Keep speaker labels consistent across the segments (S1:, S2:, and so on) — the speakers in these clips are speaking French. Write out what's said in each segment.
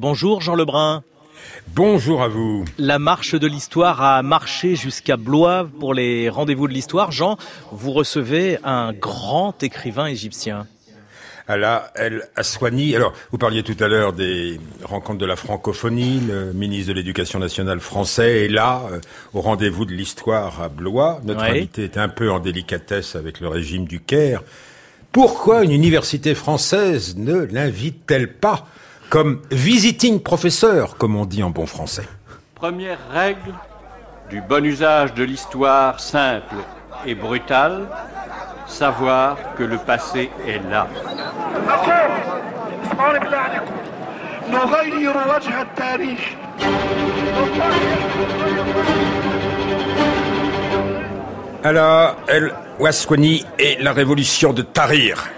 S1: Bonjour Jean Lebrun.
S2: Bonjour à vous.
S1: La marche de l'histoire a marché jusqu'à Blois pour les rendez-vous de l'histoire. Jean, vous recevez un grand écrivain égyptien.
S2: Ala El Aswani. Alors, vous parliez tout à l'heure des rencontres de la francophonie. Le ministre de l'Éducation nationale français est là, euh, au rendez-vous de l'histoire à Blois. Notre invité est un peu en délicatesse avec le régime du Caire. Pourquoi une université française ne l'invite-t-elle pas? Comme visiting professeur, comme on dit en bon français.
S3: Première règle du bon usage de l'histoire simple et brutale, savoir que le passé est là.
S2: Alors, El Waswani et la révolution de Tahrir.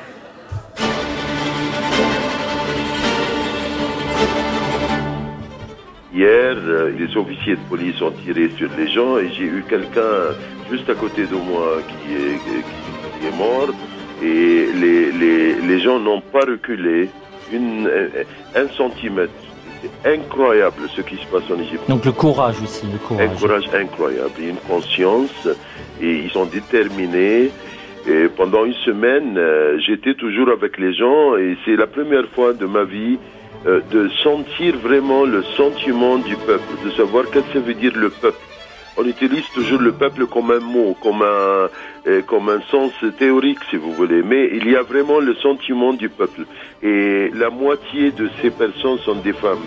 S4: Hier, euh, les officiers de police ont tiré sur les gens et j'ai eu quelqu'un juste à côté de moi qui est, qui est mort et les, les, les gens n'ont pas reculé une, un centimètre. C'est incroyable ce qui se passe en Égypte.
S1: Donc le courage aussi, le courage.
S4: Un courage incroyable, une conscience et ils sont déterminés. Et pendant une semaine, euh, j'étais toujours avec les gens et c'est la première fois de ma vie euh, de sentir vraiment le sentiment du peuple, de savoir qu'est-ce que ça veut dire le peuple. On utilise toujours le peuple comme un mot, comme un, euh, comme un sens théorique, si vous voulez, mais il y a vraiment le sentiment du peuple. Et la moitié de ces personnes sont des femmes.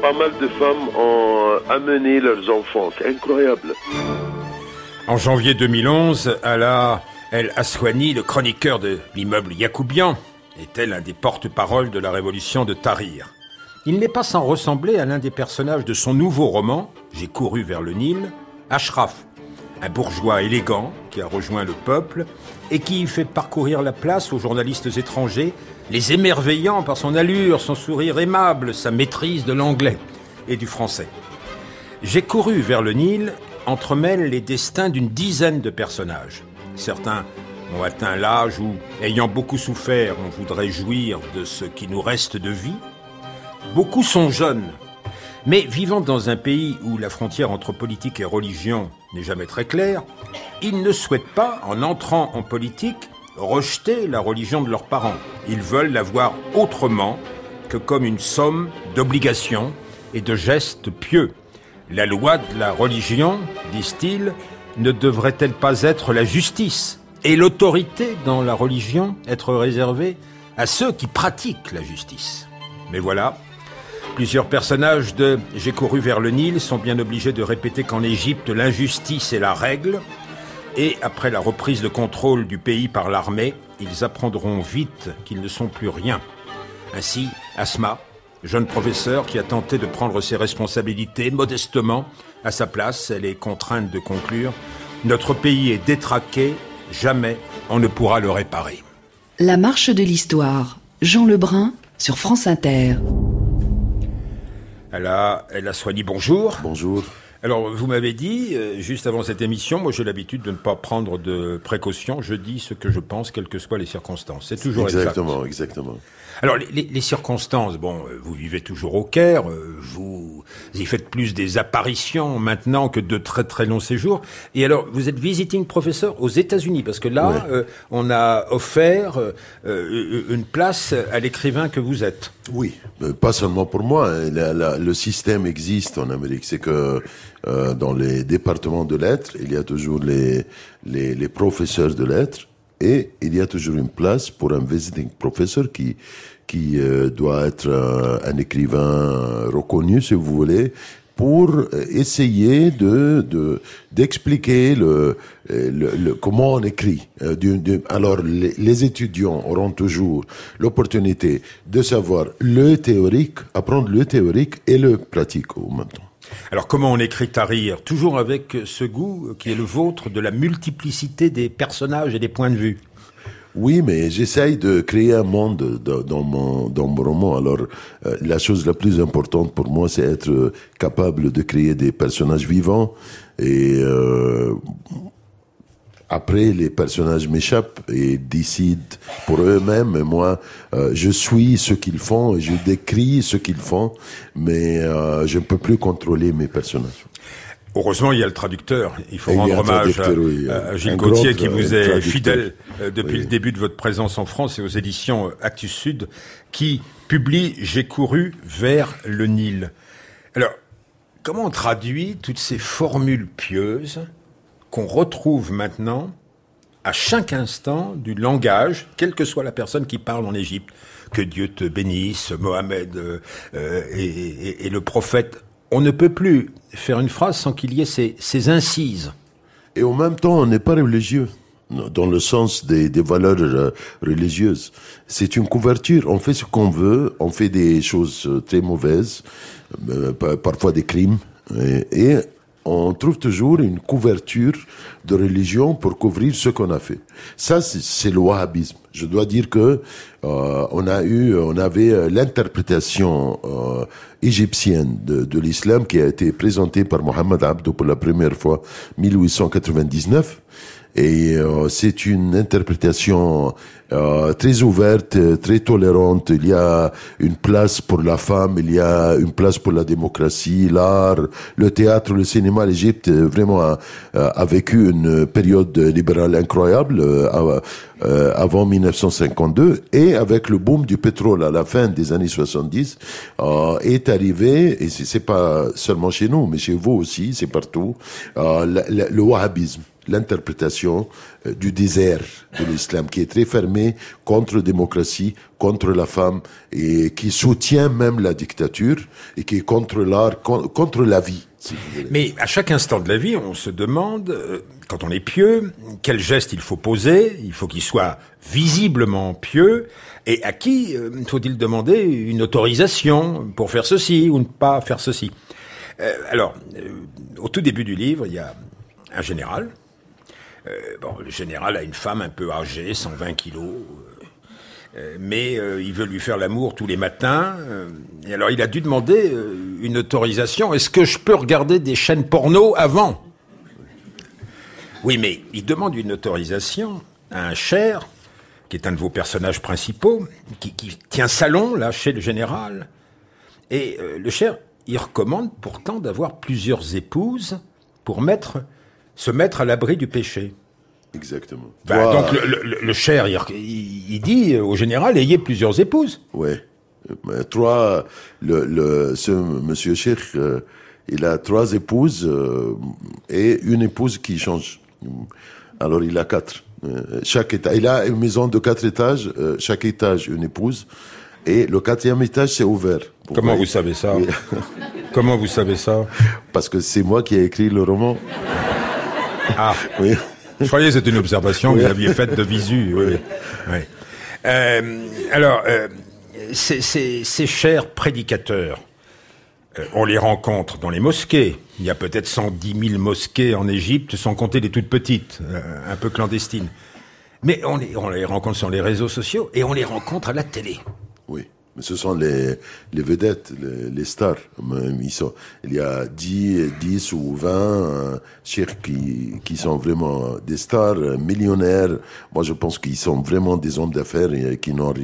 S4: Pas mal de femmes ont amené leurs enfants. C'est incroyable.
S2: En janvier 2011, Ala El Aswani, le chroniqueur de l'immeuble Yacoubian, était l'un des porte-parole de la révolution de Tahrir. Il n'est pas sans ressembler à l'un des personnages de son nouveau roman, J'ai couru vers le Nil, Ashraf, un bourgeois élégant qui a rejoint le peuple et qui fait parcourir la place aux journalistes étrangers, les émerveillant par son allure, son sourire aimable, sa maîtrise de l'anglais et du français. J'ai couru vers le Nil entremêle les destins d'une dizaine de personnages. Certains ont atteint l'âge où, ayant beaucoup souffert, on voudrait jouir de ce qui nous reste de vie. Beaucoup sont jeunes, mais vivant dans un pays où la frontière entre politique et religion n'est jamais très claire, ils ne souhaitent pas, en entrant en politique, rejeter la religion de leurs parents. Ils veulent la voir autrement que comme une somme d'obligations et de gestes pieux. La loi de la religion, disent-ils, ne devrait-elle pas être la justice et l'autorité dans la religion être réservée à ceux qui pratiquent la justice? Mais voilà, Plusieurs personnages de J'ai couru vers le Nil sont bien obligés de répéter qu'en Égypte, l'injustice est la règle. Et après la reprise de contrôle du pays par l'armée, ils apprendront vite qu'ils ne sont plus rien. Ainsi, Asma, jeune professeur qui a tenté de prendre ses responsabilités modestement, à sa place, elle est contrainte de conclure Notre pays est détraqué, jamais on ne pourra le réparer.
S5: La marche de l'histoire, Jean Lebrun sur France Inter.
S2: Elle a, elle a soigné bonjour.
S6: Bonjour.
S2: Alors, vous m'avez dit, euh, juste avant cette émission, moi j'ai l'habitude de ne pas prendre de précautions. Je dis ce que je pense, quelles que soient les circonstances. C'est toujours
S6: exactement, exactement.
S2: Alors les, les, circonstances, bon, euh, vous vivez toujours au Caire, euh, vous y faites plus des apparitions maintenant que de très très longs séjours. Et alors vous êtes visiting professeur aux États-Unis parce que là, euh, on a offert une place à l'écrivain que vous êtes.
S6: Oui, pas seulement pour moi. Hein. le système existe en Amérique, c'est que dans les départements de lettres, il y a toujours les, les, les professeurs de lettres et il y a toujours une place pour un visiting professor qui qui euh, doit être euh, un écrivain reconnu, si vous voulez, pour essayer de d'expliquer le, le, comment on écrit. Euh, alors les, les, étudiants auront toujours l'opportunité de savoir le théorique, apprendre le théorique et le pratique au même temps.
S2: Alors comment on écrit Tahrir? Toujours avec ce goût qui est le vôtre de la multiplicité des personnages et des points de vue.
S6: Oui, mais j'essaye de créer un monde dans mon, dans mon roman. Alors, euh, la chose la plus importante pour moi, c'est être capable de créer des personnages vivants et euh, après, les personnages m'échappent et décident pour eux-mêmes. Et moi, euh, je suis ce qu'ils font et je décris ce qu'ils font, mais euh, je ne peux plus contrôler mes personnages.
S2: Heureusement, il y a le traducteur. Il faut rendre hommage à, Gilles Gauthier qui vous est fidèle depuis le début de votre présence en France et aux éditions Actus Sud, qui publie J'ai couru vers le Nil. Alors, comment on traduit toutes ces formules pieuses qu'on retrouve maintenant à chaque instant du langage, quelle que soit la personne qui parle en Égypte? Que Dieu te bénisse, Mohamed euh, et, le prophète. On ne peut plus faire une phrase sans qu'il y ait ces, ces, incises.
S6: Et en même temps, on n'est pas religieux dans le sens des, des valeurs euh, religieuses. C'est une couverture. On fait ce qu'on veut. On fait des choses euh, très mauvaises, parfois des crimes. Et, et on trouve toujours une couverture de religion pour couvrir ce qu'on a fait. Ça, c'est le wahhabisme. Je dois dire que euh, on a eu, on avait euh, l'interprétation euh, égyptienne de, de l'islam qui a été présentée par Mohamed Abdou pour la première fois 1899 et euh, c'est une interprétation euh, très ouverte, très tolérante. Il y a une place pour la femme, il y a une place pour la démocratie, l'art, le théâtre, le cinéma. L'Égypte vraiment a, a, vécu une période libérale incroyable euh, avant 1952 et avec le boom du pétrole à la fin des années 70 est arrivé et c'est pas seulement chez nous mais chez vous aussi, c'est partout le, le wahhabisme l'interprétation euh, du désert de l'islam, qui est très fermé contre la démocratie, contre la femme, et qui soutient même la dictature, et qui est contre l'art, contre la vie.
S2: Mais à chaque instant de la vie, on se demande, euh, quand on est pieux, quel geste il faut poser, il faut qu'il soit visiblement pieux, et à qui euh, faut-il demander une autorisation pour faire ceci ou ne pas faire ceci? alors, au tout début du livre, il y a un général, euh, le général a une femme un peu âgée, 120 kilos, euh, euh, mais il veut lui faire l'amour tous les matins. et alors il a dû demander une autorisation. Est-ce que je peux regarder des chaînes porno avant? Oui, mais il demande une autorisation à un cher, qui est un de vos personnages principaux, qui, qui tient salon là chez le général. Et le cher, il recommande pourtant d'avoir plusieurs épouses pour mettre se mettre à l'abri du péché.
S6: Exactement.
S2: Bah, donc le, le, cher, il, dit au général, ayez plusieurs épouses.
S6: Oui. Trois, le, le, ce monsieur Cheikh, euh, il a trois épouses euh, et une épouse qui change. Alors il a quatre. Euh, chaque étage, il a une maison de quatre étages, chaque étage une épouse. Et le quatrième étage, c'est ouvert.
S2: Comment vous savez ça? Comment vous savez ça?
S6: Parce que c'est moi qui ai écrit le roman.
S2: Ah. Oui. Je croyais que c'était une observation que vous aviez faite de visu. Oui. oui. Euh, alors, euh, ces, ces, ces, chers prédicateurs, euh, on les rencontre dans les mosquées. Il y a peut-être 110 000 mosquées en Égypte, sans compter les toutes petites, un peu clandestines. Mais on les, on les rencontre sur les réseaux sociaux et on les rencontre à la télé.
S6: Oui. Mais ce sont les, les vedettes, les, les stars. Ils sont, il y a 10, 10 ou 20 euh, qui, qui sont vraiment des stars euh, millionnaires. Moi, je pense qu'ils sont vraiment des hommes d'affaires et qui n'ont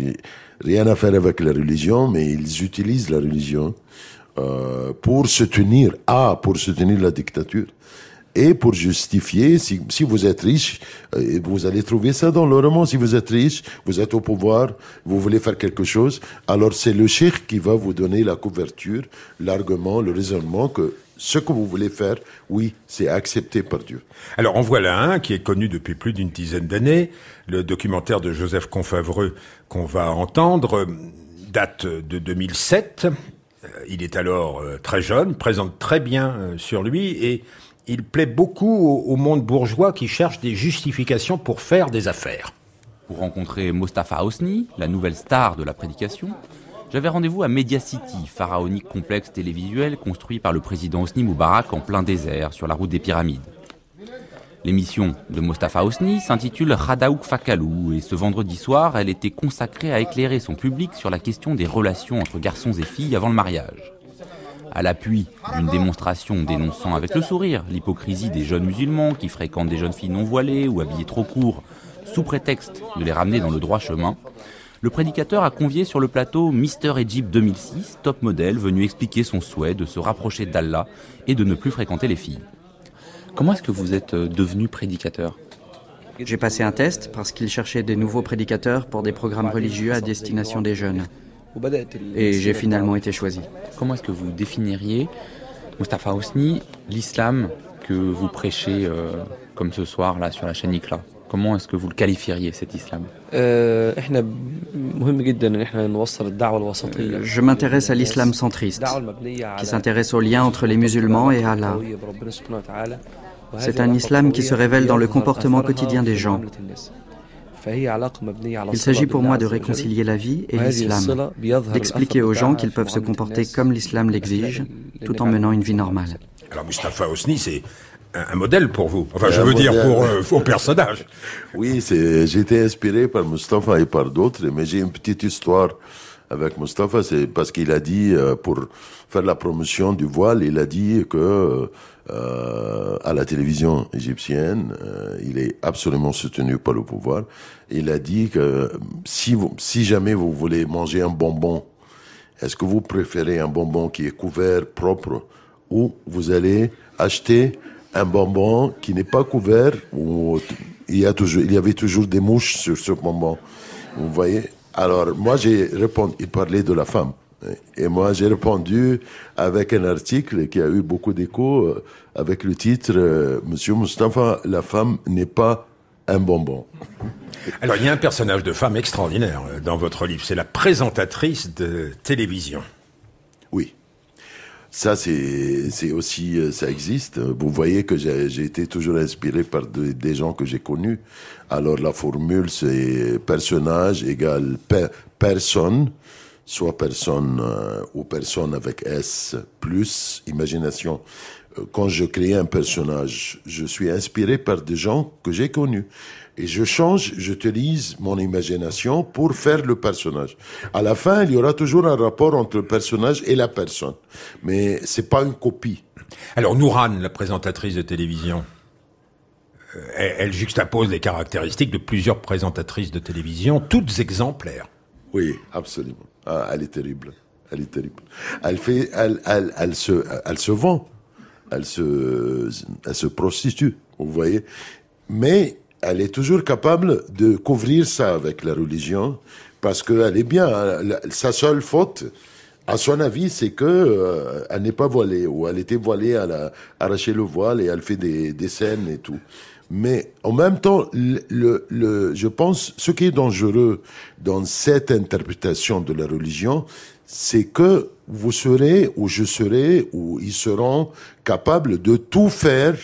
S6: rien à faire avec la religion, mais ils utilisent la religion euh, pour soutenir, ah, pour soutenir la dictature et pour justifier, si, vous êtes riche, euh, vous allez trouver ça dans le roman, si vous êtes riche, vous êtes au pouvoir, vous voulez faire quelque chose, alors c'est le cheikh qui va vous donner la couverture, l'argument, le raisonnement que ce que vous voulez faire, oui, c'est accepté par Dieu.
S2: Alors en voilà un qui est connu depuis plus d'une dizaine d'années, le documentaire de Joseph Confavreux qu'on va entendre date de 2007. Euh, il est alors euh, très jeune, présente très bien sur lui et il plaît beaucoup au, monde bourgeois qui cherche des justifications pour faire des affaires.
S7: Pour rencontrer Mostafa Hosni, la nouvelle star de la prédication, j'avais rendez-vous à Media City, pharaonique complexe télévisuel construit par le président Hosni Moubarak en plein désert sur la route des pyramides. L'émission de Mostafa Hosni s'intitule Radaouk Fakalou et ce vendredi soir, elle était consacrée à éclairer son public sur la question des relations entre garçons et filles avant le mariage. À l'appui d'une démonstration dénonçant avec le sourire l'hypocrisie des jeunes musulmans qui fréquentent des jeunes filles non voilées ou habillées trop court, sous prétexte de les ramener dans le droit chemin, le prédicateur a convié sur le plateau Mister Egypt 2006, top modèle, venu expliquer son souhait de se rapprocher d'Allah et de ne plus fréquenter les filles. Comment est-ce que vous êtes euh, devenu prédicateur?
S8: J'ai passé un test parce qu'il cherchait des nouveaux prédicateurs pour des programmes religieux à destination des jeunes. Et j'ai finalement été choisi.
S7: Comment est-ce que vous définiriez, Mustafa Hosni, l'islam que vous prêchez euh, comme ce soir là sur la chaîne Ikla Comment est-ce que vous le qualifieriez cet islam?
S8: Euh, Je m'intéresse à l'islam centriste, qui s'intéresse au lien entre les musulmans et Allah. C'est un islam qui se révèle dans le comportement quotidien des gens. Il s'agit pour moi de réconcilier la vie et l'islam, d'expliquer aux gens qu'ils peuvent se comporter comme l'islam l'exige, tout en menant une vie normale.
S2: Alors Mustafa Hosni, c'est un, modèle pour vous. Enfin, je veux dire pour euh, vos personnages.
S6: Oui, c'est. J'ai été inspiré par Mustafa et par d'autres, mais j'ai une petite histoire avec Mustafa. C'est parce qu'il a dit euh, pour faire la promotion du voile, il a dit que euh, à la télévision égyptienne, euh, il est absolument soutenu par le pouvoir. Il a dit que si, si jamais vous voulez manger un bonbon, est-ce que vous préférez un bonbon qui est couvert, propre, ou vous allez acheter un bonbon qui n'est pas couvert, où il y, a toujours, il y avait toujours des mouches sur ce bonbon. Vous voyez? Alors, moi, j'ai répondu, il parlait de la femme. Et moi, j'ai répondu avec un article qui a eu beaucoup d'écho, euh, avec le titre euh, Monsieur Mustafa, la femme n'est pas un bonbon.
S2: Alors, il y a un personnage de femme extraordinaire euh, dans votre livre. C'est la présentatrice de télévision.
S6: Oui. Ça, c'est aussi, ça existe. Vous voyez que j'ai été toujours inspiré par des gens que j'ai connus. Alors, la formule, c'est personnage égale personne soit personne euh, ou personne avec S plus imagination. Euh, quand je crée un personnage, je suis inspiré par des gens que j'ai connus. Et je change, j'utilise mon imagination pour faire le personnage. À la fin, il y aura toujours un rapport entre le personnage et la personne. Mais c'est pas une copie.
S2: Alors, Nouran, la présentatrice de télévision, euh, elle juxtapose les caractéristiques de plusieurs présentatrices de télévision, toutes exemplaires.
S6: Oui, absolument. Ah, elle est terrible. Elle est terrible. Elle fait, elle, elle, elle se, elle se vend. Elle se, elle se prostitue. Vous voyez. Mais elle est toujours capable de couvrir ça avec la religion parce qu'elle est bien. Sa seule faute, à son avis, c'est que euh, elle n'est pas voilée ou elle était voilée, elle a arraché le voile et elle fait des, des scènes et tout. Mais en même temps, le, le, je pense, ce qui est dangereux dans cette interprétation de la religion, c'est que vous serez, ou je serai, ou ils seront capables de tout faire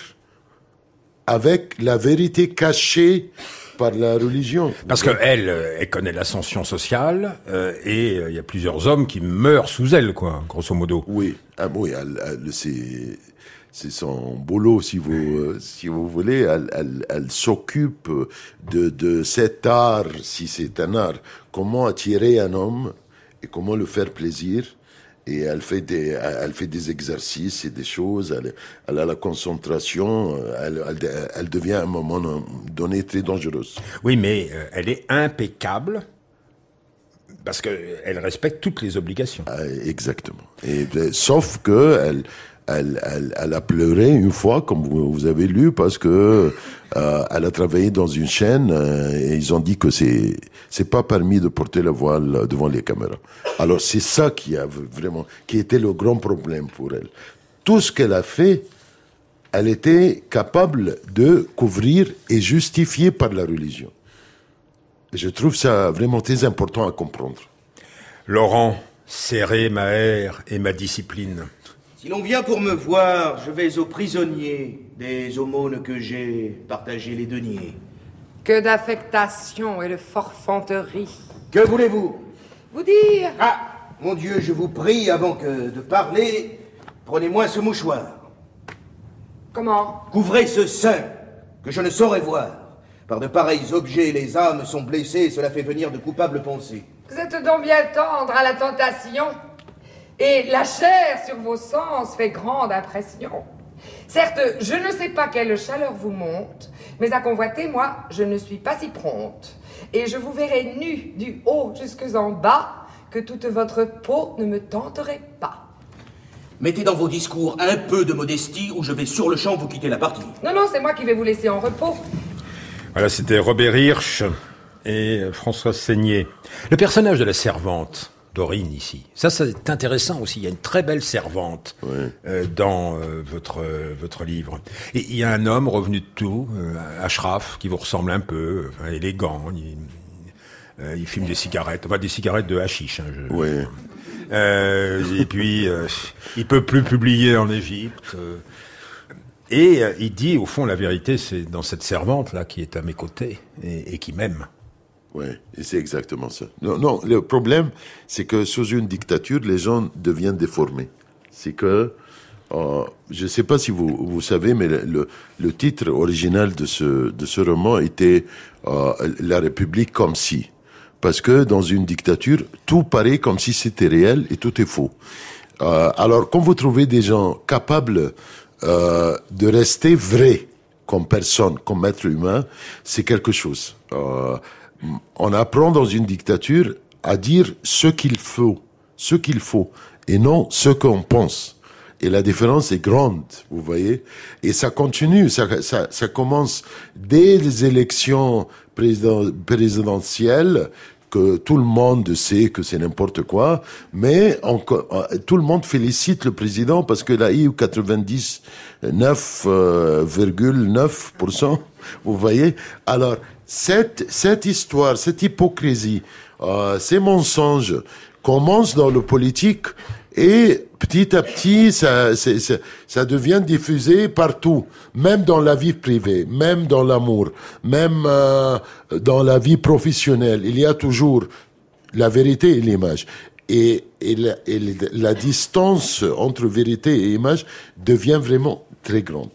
S6: avec la vérité cachée par la religion.
S2: Parce qu'elle, euh, elle connaît l'ascension sociale euh, et euh, il y a plusieurs hommes qui meurent sous elle, quoi, grosso modo.
S6: Oui, ah, oui, elle, elle, c'est c'est son boulot, si vous, euh, si vous voulez. Elle, elle, elle s'occupe de, de cet art, si c'est un art. Comment attirer un homme et comment le faire plaisir. Et elle fait des, elle fait des exercices et des choses. Elle, elle a la concentration. Elle, elle, elle, devient à un moment donné très dangereuse.
S2: Oui, mais euh, elle est impeccable parce qu'elle respecte toutes les obligations.
S6: Ah, exactement. Et, sauf que elle, elle, elle, elle, a pleuré une fois, comme vous, avez lu, parce que euh, elle a travaillé dans une chaîne euh, et ils ont dit que c'est c'est pas permis de porter la voile devant les caméras. Alors c'est ça qui a vraiment qui était le grand problème pour elle. Tout ce qu'elle a fait, elle était capable de couvrir et justifier par la religion. Je trouve ça vraiment très important à comprendre.
S2: Laurent, serrer ma haire et ma discipline.
S9: Si l'on vient pour me voir, je vais aux prisonniers des aumônes que j'ai partagé les deniers.
S10: Que d'affectation et de forfanterie.
S9: Que voulez-vous?
S10: Vous dire
S9: Ah Mon Dieu, je vous prie, avant que de parler, prenez-moi ce mouchoir.
S10: Comment?
S9: Couvrez ce sein que je ne saurais voir. Par de pareils objets, les âmes sont blessées et cela fait venir de coupables pensées.
S10: Vous êtes donc bien tendre à la tentation Et la chair sur vos sens fait grande impression. Certes, je ne sais pas quelle chaleur vous monte, mais à convoiter, moi, je ne suis pas si prompte. Et je vous verrai nu du haut jusque en bas, que toute votre peau ne me tenterait pas.
S9: Mettez dans vos discours un peu de modestie ou je vais sur le champ vous quitter la partie.
S10: Non, non, c'est moi qui vais vous laisser en repos.
S2: Voilà, c'était Robert Hirsch et François Seigné. Le personnage de la servante, Dorine ici, ça c'est intéressant aussi. Il y a une très belle servante euh, dans euh, votre euh, votre livre. Et il y a un homme revenu de tout, Ashraf, qui vous ressemble un peu, enfin, élégant. Il, il fume des cigarettes, enfin des cigarettes de hashish. Hein, je-
S6: Oui.
S2: Et puis, il peut plus publier en Égypte. et il dit, au fond, la vérité, c'est dans cette servante là qui est à mes côtés et, et qui m'aime.
S6: Oui, c'est exactement ça. Non, non, le problème, c'est que sous une dictature, les gens deviennent déformés. C'est que, euh, je ne sais pas si vous, vous savez, mais le, le, titre original de ce, de ce roman était euh, La République comme si. Parce que dans une dictature, tout paraît comme si c'était réel et tout est faux. Euh, alors, quand vous trouvez des gens capables de rester vrais comme personne, comme être humain, c'est quelque chose. Euh, on apprend dans une dictature à dire ce qu'il faut, ce qu'il faut, et non ce qu'on pense. Et la différence est grande, vous voyez. Et ça continue, ça, ça, ça commence dès les élections président- présidentielles, que tout le monde sait que c'est n'importe quoi, mais euh, tout le monde félicite le président parce qu'il a eu 99,9%, vous voyez. Alors, cette, cette histoire, cette hypocrisie, euh, ces mensonges commencent dans le politique et petit à petit, ça, c'est- ça devient diffusé partout, même dans la vie privée, même dans l'amour, même euh, dans la vie professionnelle. Il y a toujours la vérité et l'image. Et, et, la, et la distance entre vérité et image devient vraiment très grande.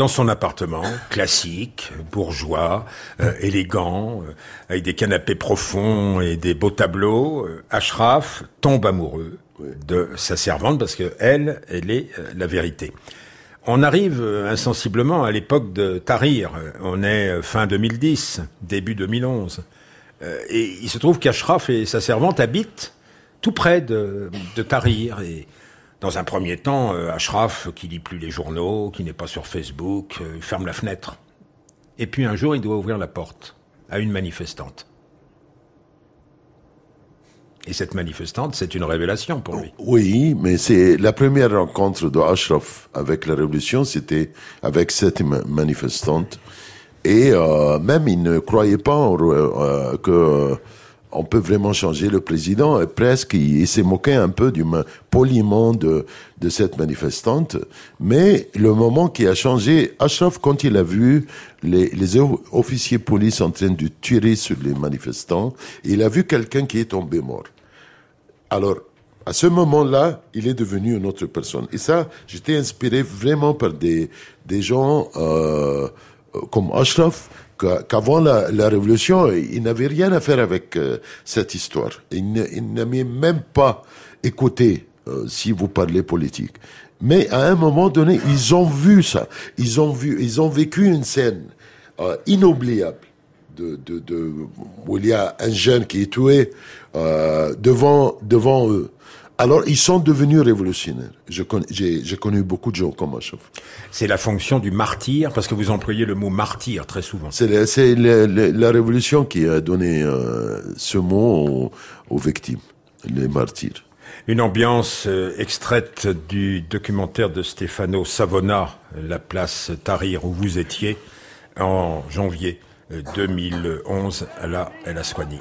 S2: Dans son appartement, classique, bourgeois, euh, élégant, euh, avec des canapés profonds et des beaux tableaux, euh, Ashraf tombe amoureux de sa servante parce que elle, elle est la vérité. On arrive insensiblement à l'époque de Tahrir. On est fin 2010, début 2011. Euh, et il se trouve qu'Ashraf et sa servante habitent tout près de, de Tahrir. Et dans un premier temps, euh, Ashraf, qui lit plus les journaux, qui n'est pas sur Facebook, euh, ferme la fenêtre. Et puis un jour, il doit ouvrir la porte à une manifestante. Et cette manifestante, c'est une révélation pour lui.
S6: Oui, mais c'est la première rencontre de Ashraf avec la révolution, c'était avec cette ma- manifestante. Et euh, même il ne croyait pas que on peut vraiment changer le président. Et presque, il, s'est moqué un peu du poliment de, cette manifestante. Mais le moment qui a changé, Ashraf, quand il a vu les, officiers police en train de tirer sur les manifestants, il a vu quelqu'un qui est tombé mort. Alors, à ce moment-là, il est devenu une autre personne. Et ça, j'étais inspiré vraiment par des, des gens euh, euh, comme Ashraf, qu'avant la, révolution, il n'avait rien à faire avec euh, cette histoire. Il n'avait même pas écouté euh, si vous parlez politique. Mais à un moment donné, ils ont vu ça. Ils ont vu, ils ont vécu une scène euh, inoubliable où il y a un jeune qui est tué devant, devant eux. Alors, ils sont devenus révolutionnaires. Je J'ai connu beaucoup de gens comme Ashraf.
S2: C'est la fonction du martyr, parce que vous employez le mot martyr très souvent.
S6: C'est la, révolution qui a donné euh, ce mot aux, aux victimes, les martyrs.
S2: Une ambiance euh, extraite du documentaire de Stefano Savona, La place Tahrir, où vous étiez en janvier euh, 2011 à la El Aswani.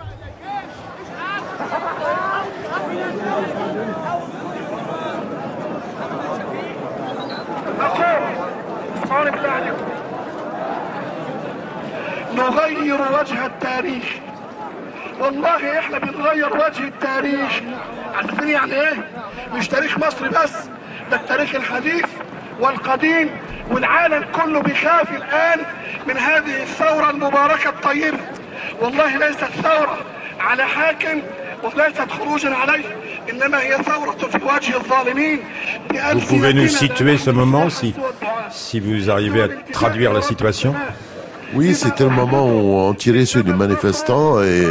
S11: نغير وجه التاريخ. والله إحنا بنغير وجه التاريخ. عارفين يعني إيه؟ مش تاريخ مصر بس ده التاريخ الحديث والقديم والعالم كله بيخاف الآن من هذه الثورة المباركة الطيبة والله ليست ثورة على حاكم وليست خروجا عليه
S2: Vous pouvez nous situer ce moment si, si vous arrivez à traduire la situation.
S6: Oui, c'était le moment où on tirait sur les manifestants et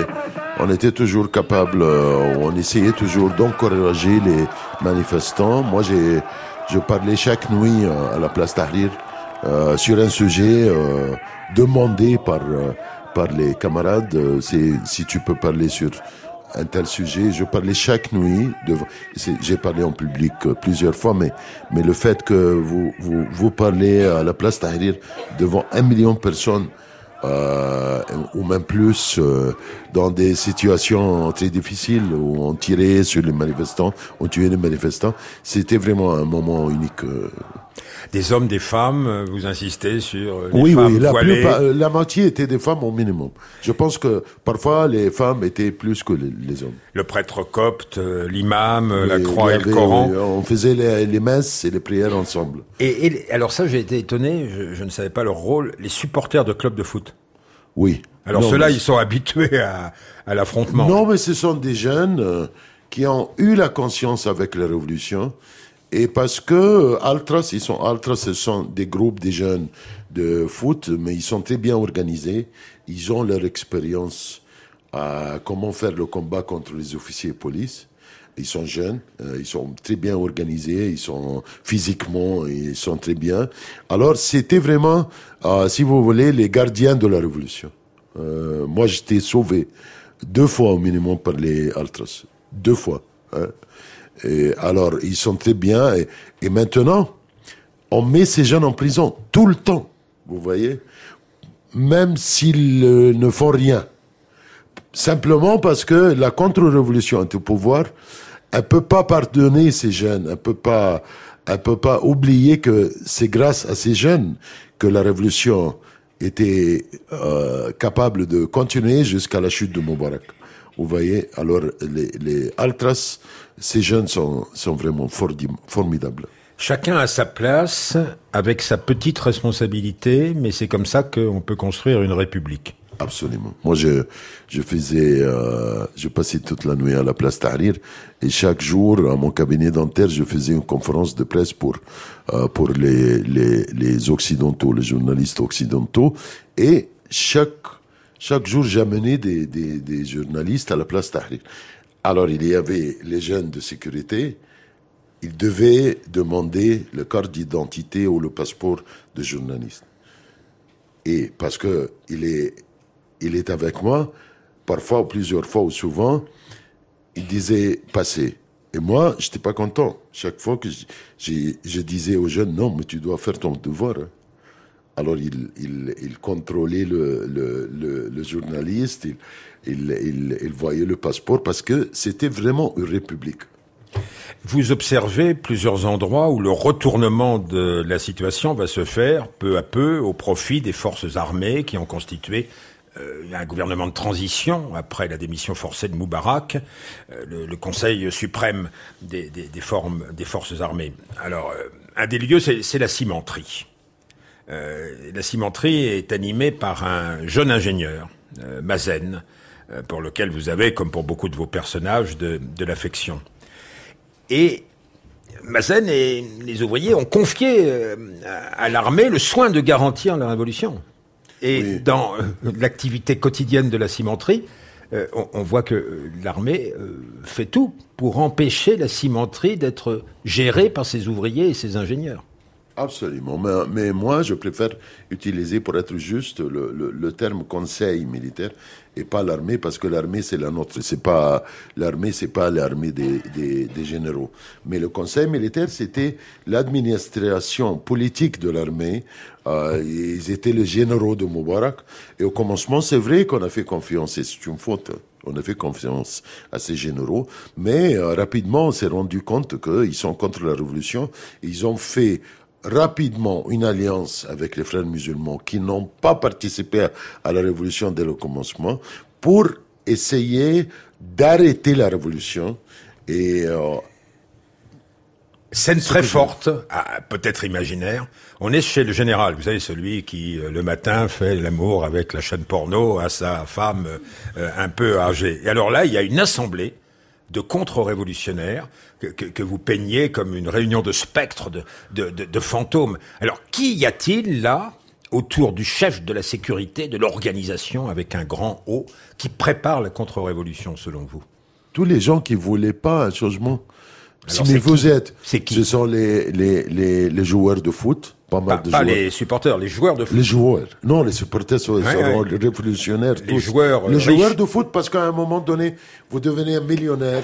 S6: on était toujours capable, euh, on essayait toujours d'encourager les manifestants. Moi, j'ai, je parlais chaque nuit euh, à la place Tahrir euh, sur un sujet demandé par par les camarades. C'est si tu peux parler sur un tel sujet. Je parlais chaque nuit. J'ai parlé en public plusieurs fois, mais mais le fait que vous vous vous parlez à la place Tahrir devant un million de personnes euh, ou même plus euh, dans des situations très difficiles où on tirait sur les manifestants, on tuait les manifestants. C'était vraiment un moment unique. Euh.
S2: Des hommes, des femmes, vous insistez sur les
S6: oui,
S2: femmes
S6: oui, la,
S2: voilées.
S6: la moitié étaient des femmes au minimum. Je pense que parfois les femmes étaient plus que les, hommes.
S2: Le prêtre copte, l'imam, la croix et le Coran.
S6: On faisait les, les, messes et les prières ensemble.
S2: Et, et alors ça, j'ai été étonné, je, je ne savais pas leur rôle, les supporters de clubs de foot.
S6: Oui.
S2: Alors ceux-là, ils sont habitués à, à l'affrontement.
S6: Non, mais ce sont des jeunes euh, qui ont eu la conscience avec la révolution. Et parce que euh, Altras, ils sont Altras, ce sont des groupes des jeunes de foot, mais ils sont très bien organisés. Ils ont leur expérience à comment faire le combat contre les officiers de police. Ils sont jeunes, euh, ils sont très bien organisés, ils sont physiquement, ils sont très bien. Alors c'était vraiment, euh, si vous voulez, les gardiens de la révolution. Euh, moi, j'étais sauvé deux fois au minimum par les Altras, deux fois. Hein. Et alors, ils sont très bien. Et, maintenant, on met ces jeunes en prison tout le temps. Vous voyez, même s'ils ne font rien simplement parce que la contre-révolution est au pouvoir, elle peut pas pardonner ces jeunes, elle peut pas, elle peut pas oublier que c'est grâce à ces jeunes que la révolution était euh, capable de continuer jusqu'à la chute de Moubarak. Vous voyez, alors les, les Altras, ces jeunes sont, sont vraiment formidables.
S2: Chacun a sa place, avec sa petite responsabilité, mais c'est comme ça qu'on peut construire une république.
S6: Absolument. Moi, je, je faisais, euh, je passais toute la nuit à la place Tahrir et chaque jour, à mon cabinet dentaire, je faisais une conférence de presse pour, euh, pour les, les, les occidentaux, les journalistes occidentaux. Et chaque, chaque jour, j'amenais des, des, des journalistes à la place Tahrir. Alors, il y avait les jeunes de sécurité, ils devaient demander le carte d'identité ou le passeport de journaliste. Et parce que il est il est avec moi, parfois, plusieurs fois ou souvent, il disait passez. Et moi, je n'étais pas content. Chaque fois que je, disais aux jeunes, non, mais tu dois faire ton devoir. Hein. Alors il, contrôlait le, journaliste, il, voyait le passeport parce que c'était vraiment une république.
S2: Vous observez plusieurs endroits où le retournement de la situation va se faire peu à peu au profit des forces armées qui ont constitué euh, un gouvernement de transition après la démission forcée de Moubarak, euh, le, Conseil suprême des forces armées. Alors, euh, un des lieux, c'est la cimenterie. La cimenterie est animée par un jeune ingénieur, Mazen, pour lequel vous avez, comme pour beaucoup de vos personnages, de, l'affection. Et Mazen et les ouvriers ont confié à l'armée le soin de garantir la révolution. Et dans euh, l'activité quotidienne de la cimenterie, euh, on, voit que euh, l'armée fait tout pour empêcher la cimenterie d'être gérée par ses ouvriers et ses ingénieurs.
S6: Absolument. Mais, moi, je préfère utiliser, pour être juste, le, terme conseil militaire et pas l'armée, parce que l'armée, c'est la nôtre. C'est pas, l'armée, c'est pas l'armée des, généraux. Mais le conseil militaire, c'était l'administration politique de l'armée. Euh, ils étaient les généraux de Moubarak. Et au commencement, c'est vrai qu'on a fait confiance, et c'est une faute. On a fait confiance à ces généraux, mais euh, rapidement on s'est rendu compte qu'ils sont contre la révolution. Ils ont fait rapidement une alliance avec les frères musulmans qui n'ont pas participé à la révolution dès le commencement pour essayer d'arrêter la révolution et euh,
S2: Scène très forte, ah, peut-être imaginaire. On est chez le général, vous savez, celui qui, euh, le matin, fait l'amour avec la chaîne porno à sa femme euh, un peu âgée. Et alors là, il y a une assemblée de contre-révolutionnaires que, vous peignez comme une réunion de spectres, de, fantômes. Alors, qui y a-t-il là autour du chef de la sécurité, de l'organisation avec un grand O, qui prépare la contre-révolution selon vous?
S6: Tous les gens qui voulaient pas un changement. Si mais vous êtes, ce sont les, les, les, joueurs de foot, pas mal de
S2: pas les supporters, les joueurs de foot.
S6: Les joueurs. Non, les supporters sont, révolutionnaires.
S2: Les joueurs.
S6: Les joueurs de foot, parce qu'à un moment donné, vous devenez un millionnaire.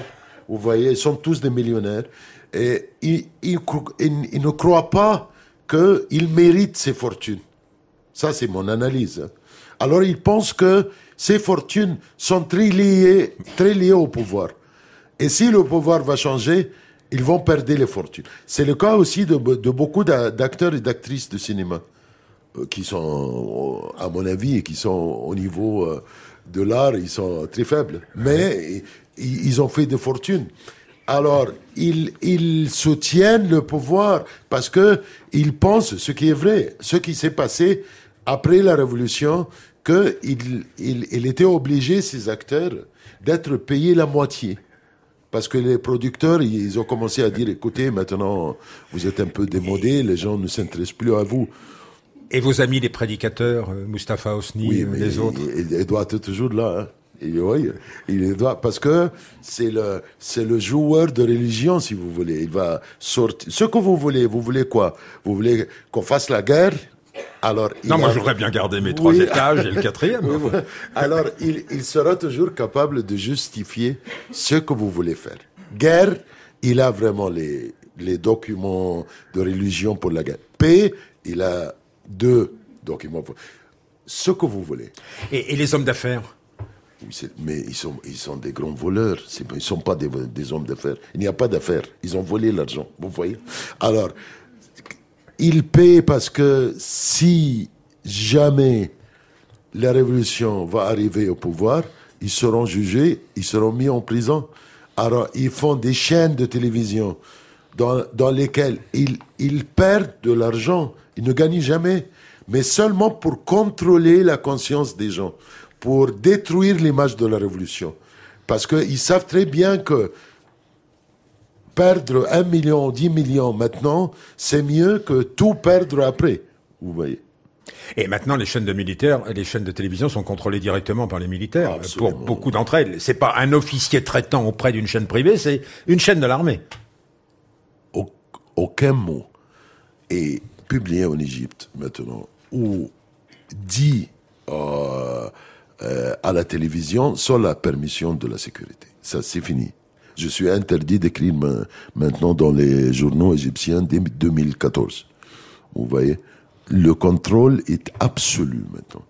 S6: Vous voyez, ils sont tous des millionnaires. Et ils, ils, ils ne croient pas qu'ils méritent ces fortunes. Ça, c'est mon analyse. Alors, ils pensent que ces fortunes sont très liées, très liées au pouvoir. Et si le pouvoir va changer, ils vont perdre les fortunes. C'est le cas aussi de, beaucoup d'acteurs et d'actrices de cinéma euh, qui sont, à mon avis, et qui sont au niveau euh, de l'art, ils sont très faibles. Mais ils ont fait des fortunes. Alors, ils, ils soutiennent le pouvoir parce que ils pensent, ce qui est vrai, ce qui s'est passé, après la Révolution, qu'il il, était obligé, ces acteurs, d'être payés la moitié. Parce que les producteurs, ils ont commencé à dire, écoutez, maintenant, vous êtes un peu démodés, les gens ne s'intéressent plus à vous.
S2: Et vos amis les prédicateurs, euh, Mustapha Osni, oui, euh, les autres
S6: doit être toujours là. Hein. Il, oui, il parce que c'est le, c'est le joueur de religion, si vous voulez. Il va sortir. Ce que vous voulez, vous voulez quoi? Vous voulez qu'on fasse la guerre?
S2: Alors, non, moi, j'aurais bien gardé mes trois étages et le quatrième.
S6: Alors, il, il, sera toujours capable de justifier ce que vous voulez faire. Guerre, il a vraiment les, les documents de religion pour la guerre. Paix, il a deux documents. Pour... Ce que vous voulez.
S2: Et, et les hommes d'affaires?
S6: Mais ils sont, ils sont des grands voleurs. Ils ne sont pas des, des hommes d'affaires. Il n'y a pas d'affaires. Ils ont volé l'argent. Vous voyez? Alors, ils paient parce que si jamais la révolution va arriver au pouvoir, ils seront jugés, ils seront mis en prison. Alors, ils font des chaînes de télévision dans, dans lesquelles ils, ils perdent de l'argent. Ils ne gagnent jamais, mais seulement pour contrôler la conscience des gens, pour détruire l'image de la révolution. Parce qu'ils savent très bien que perdre un million, dix millions maintenant, c'est mieux que tout perdre après. Vous voyez.
S2: Et maintenant, les chaînes de militaires, les chaînes de télévision sont contrôlées directement par les militaires. Pour beaucoup d'entre elles, c'est pas un officier traitant auprès d'une chaîne privée, c'est une chaîne de l'armée.
S6: Aucun mot est publié en Égypte maintenant ou dit euh, euh, à la télévision sans la permission de la sécurité. Ça, c'est fini. Je suis interdit d'écrire maintenant dans les journaux égyptiens dès 2014. Vous voyez, le contrôle est absolu maintenant.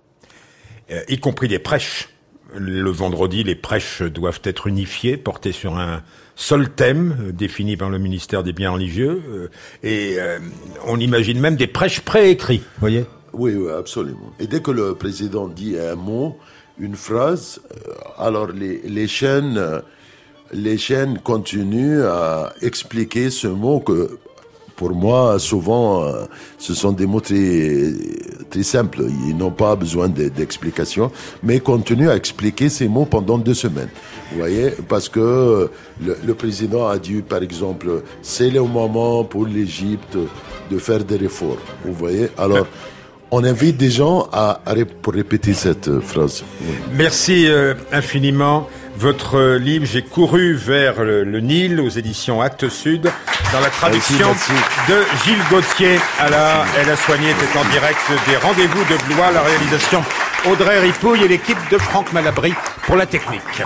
S2: Euh, y compris les prêches. Le vendredi, les prêches doivent être unifiées, portées sur un seul thème euh, défini par le ministère des biens religieux. Euh, et on imagine même des prêches préécrits, voyez?
S6: Oui, oui, absolument. Et dès que le président dit un mot, une phrase, alors les, les chaînes les chaînes continuent à expliquer ce mot que, pour moi, souvent, euh, ce sont des mots très, très simples. Ils n'ont pas besoin d'explications, mais continuent à expliquer ces mots pendant deux semaines. Vous voyez, parce que le, président a dit, par exemple, c'est le moment pour l'Égypte de faire des réformes. Vous voyez, alors on invite des gens à, répéter cette phrase.
S2: Merci euh, infiniment. Votre livre, J'ai couru vers le, Nil aux éditions Actes Sud, dans la traduction de Gilles Gauthier. la Elle a soigné, était en direct des rendez-vous de Blois, la réalisation Audrey Ripouille et l'équipe de Franck Malabry pour la technique.